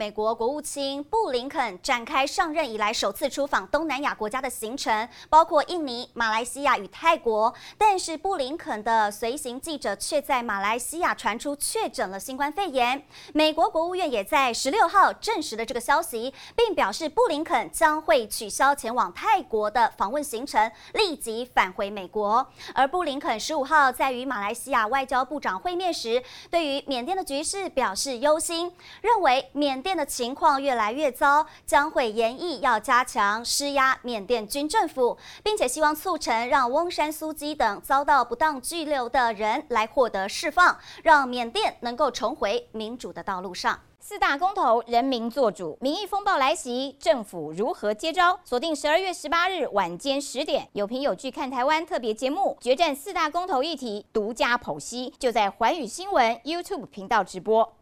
美国国务卿布林肯展开上任以来首次出访东南亚国家的行程，包括印尼、马来西亚与泰国。但是布林肯的随行记者却在马来西亚传出确诊了新冠肺炎。美国国务院也在十六号证实了这个消息，并表示布林肯将会取消前往泰国的访问行程，立即返回美国。而布林肯十五号在与马来西亚外交部长会面时，对于缅甸的局势表示忧心，认为缅甸。的情况越来越糟，将会严议要加强施压缅甸军政府，并且希望促成让翁山苏姬等遭到不当拘留的人来获得释放，让缅甸能够重回民主的道路上。四大公投，人民做主，民意风暴来袭，政府如何接招？锁定十二月十八日晚间十点，有凭有据看台湾特别节目，决战四大公投议题，独家剖析，就在环宇新闻 YouTube 频道直播。